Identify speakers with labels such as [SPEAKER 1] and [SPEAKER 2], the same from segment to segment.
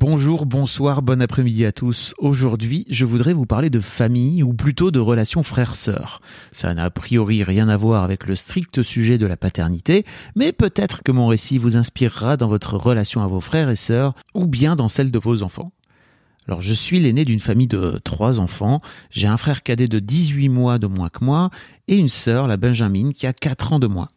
[SPEAKER 1] Bonjour, bonsoir, bon après-midi à tous. Aujourd'hui, je voudrais vous parler de famille, ou plutôt de relations frères-sœurs. Ça n'a a priori rien à voir avec le strict sujet de la paternité, mais peut-être que mon récit vous inspirera dans votre relation à vos frères et sœurs, ou bien dans celle de vos enfants. Alors je suis l'aîné d'une famille de trois enfants, j'ai un frère cadet de 18 mois de moins que moi, et une sœur, la Benjamine, qui a 4 ans de moins.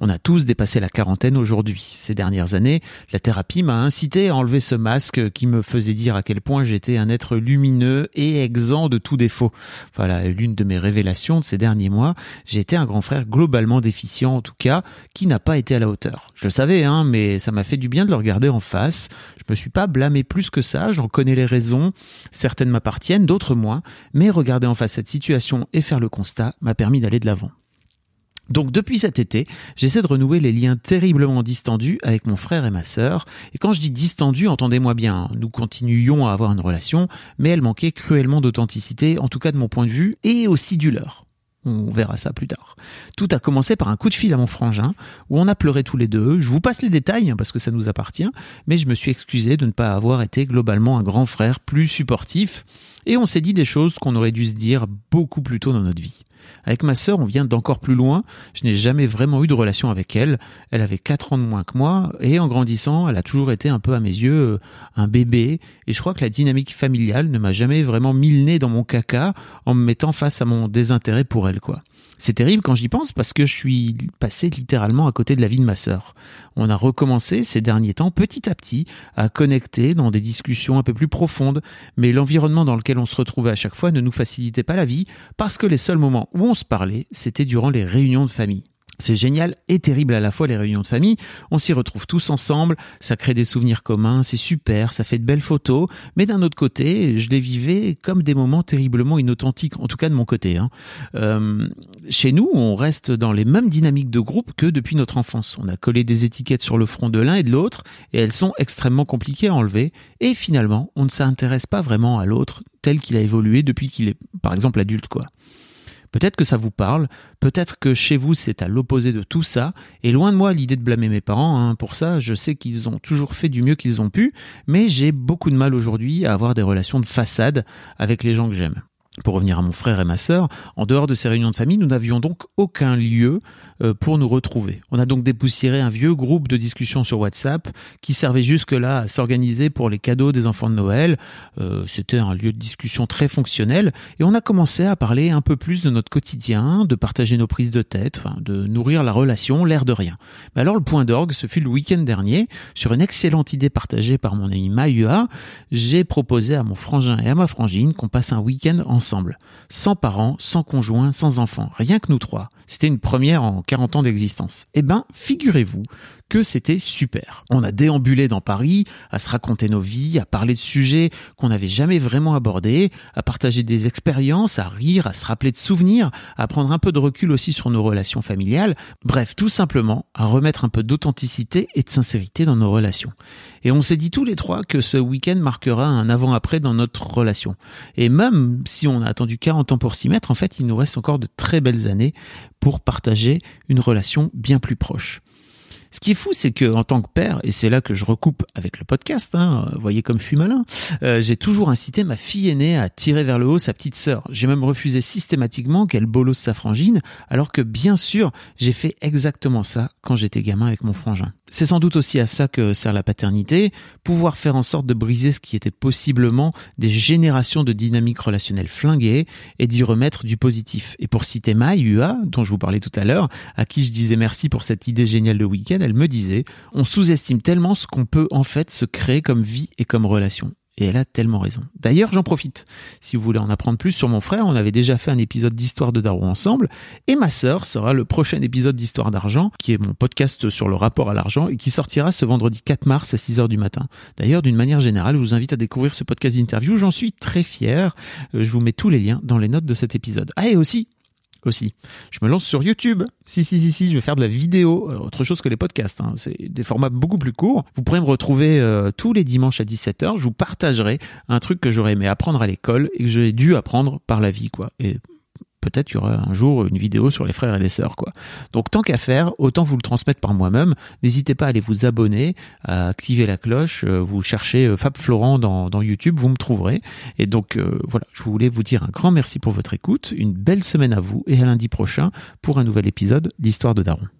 [SPEAKER 1] On a tous dépassé la quarantaine aujourd'hui. Ces dernières années, la thérapie m'a incité à enlever ce masque qui me faisait dire à quel point j'étais un être lumineux et exempt de tout défaut. Voilà, l'une de mes révélations de ces derniers mois, j'ai été un grand frère globalement déficient en tout cas, qui n'a pas été à la hauteur. Je le savais, hein, mais ça m'a fait du bien de le regarder en face. Je me suis pas blâmé plus que ça, j'en connais les raisons. Certaines m'appartiennent, d'autres moins, mais regarder en face cette situation et faire le constat m'a permis d'aller de l'avant. Donc depuis cet été, j'essaie de renouer les liens terriblement distendus avec mon frère et ma sœur. Et quand je dis distendus, entendez-moi bien, nous continuions à avoir une relation, mais elle manquait cruellement d'authenticité, en tout cas de mon point de vue, et aussi du leur. On verra ça plus tard. Tout a commencé par un coup de fil à mon frangin, où on a pleuré tous les deux. Je vous passe les détails, hein, parce que ça nous appartient, mais je me suis excusé de ne pas avoir été globalement un grand frère plus supportif, et on s'est dit des choses qu'on aurait dû se dire beaucoup plus tôt dans notre vie. Avec ma sœur, on vient d'encore plus loin. Je n'ai jamais vraiment eu de relation avec elle. Elle avait 4 ans de moins que moi et en grandissant, elle a toujours été un peu à mes yeux euh, un bébé et je crois que la dynamique familiale ne m'a jamais vraiment mis le nez dans mon caca en me mettant face à mon désintérêt pour elle quoi. C'est terrible quand j'y pense parce que je suis passé littéralement à côté de la vie de ma sœur. On a recommencé ces derniers temps petit à petit à connecter dans des discussions un peu plus profondes, mais l'environnement dans lequel on se retrouvait à chaque fois ne nous facilitait pas la vie parce que les seuls moments où on se parlait, c'était durant les réunions de famille. C'est génial et terrible à la fois les réunions de famille. On s'y retrouve tous ensemble, ça crée des souvenirs communs, c'est super, ça fait de belles photos. Mais d'un autre côté, je les vivais comme des moments terriblement inauthentiques, en tout cas de mon côté. Hein. Euh, chez nous, on reste dans les mêmes dynamiques de groupe que depuis notre enfance. On a collé des étiquettes sur le front de l'un et de l'autre, et elles sont extrêmement compliquées à enlever. Et finalement, on ne s'intéresse pas vraiment à l'autre tel qu'il a évolué depuis qu'il est, par exemple, adulte, quoi. Peut-être que ça vous parle, peut-être que chez vous c'est à l'opposé de tout ça, et loin de moi l'idée de blâmer mes parents, hein, pour ça je sais qu'ils ont toujours fait du mieux qu'ils ont pu, mais j'ai beaucoup de mal aujourd'hui à avoir des relations de façade avec les gens que j'aime. Pour revenir à mon frère et ma sœur, en dehors de ces réunions de famille, nous n'avions donc aucun lieu euh, pour nous retrouver. On a donc dépoussiéré un vieux groupe de discussion sur WhatsApp qui servait jusque-là à s'organiser pour les cadeaux des enfants de Noël. Euh, c'était un lieu de discussion très fonctionnel et on a commencé à parler un peu plus de notre quotidien, de partager nos prises de tête, de nourrir la relation, l'air de rien. Mais alors le point d'orgue, ce fut le week-end dernier, sur une excellente idée partagée par mon ami Mahua, j'ai proposé à mon frangin et à ma frangine qu'on passe un week-end en sans parents, sans conjoints, sans enfants, rien que nous trois. C'était une première en 40 ans d'existence. Eh ben, figurez-vous que c'était super. On a déambulé dans Paris, à se raconter nos vies, à parler de sujets qu'on n'avait jamais vraiment abordés, à partager des expériences, à rire, à se rappeler de souvenirs, à prendre un peu de recul aussi sur nos relations familiales. Bref, tout simplement à remettre un peu d'authenticité et de sincérité dans nos relations. Et on s'est dit tous les trois que ce week-end marquera un avant-après dans notre relation. Et même si on a attendu 40 ans pour s'y mettre, en fait, il nous reste encore de très belles années pour partager une relation bien plus proche. Ce qui est fou, c'est que en tant que père, et c'est là que je recoupe avec le podcast, hein, voyez comme je suis malin, euh, j'ai toujours incité ma fille aînée à tirer vers le haut sa petite sœur. J'ai même refusé systématiquement qu'elle bolosse sa frangine, alors que bien sûr, j'ai fait exactement ça quand j'étais gamin avec mon frangin. C'est sans doute aussi à ça que sert la paternité, pouvoir faire en sorte de briser ce qui était possiblement des générations de dynamiques relationnelles flinguées et d'y remettre du positif. Et pour citer Mai Ua, dont je vous parlais tout à l'heure, à qui je disais merci pour cette idée géniale de week-end, elle me disait, on sous-estime tellement ce qu'on peut en fait se créer comme vie et comme relation. Et elle a tellement raison. D'ailleurs, j'en profite. Si vous voulez en apprendre plus sur mon frère, on avait déjà fait un épisode d'Histoire de Daron ensemble, et ma sœur sera le prochain épisode d'Histoire d'argent, qui est mon podcast sur le rapport à l'argent, et qui sortira ce vendredi 4 mars à 6h du matin. D'ailleurs, d'une manière générale, je vous invite à découvrir ce podcast d'interview, j'en suis très fier. Euh, je vous mets tous les liens dans les notes de cet épisode. Ah, et aussi, aussi. Je me lance sur YouTube. Si, si, si, si, je vais faire de la vidéo, euh, autre chose que les podcasts. Hein. C'est des formats beaucoup plus courts. Vous pourrez me retrouver euh, tous les dimanches à 17h. Je vous partagerai un truc que j'aurais aimé apprendre à l'école et que j'ai dû apprendre par la vie, quoi. Peut-être y aura un jour une vidéo sur les frères et les sœurs quoi. Donc tant qu'à faire, autant vous le transmettre par moi-même. N'hésitez pas à aller vous abonner, à activer la cloche. Euh, vous cherchez euh, Fab Florent dans, dans YouTube, vous me trouverez. Et donc euh, voilà, je voulais vous dire un grand merci pour votre écoute, une belle semaine à vous et à lundi prochain pour un nouvel épisode d'Histoire de Daron.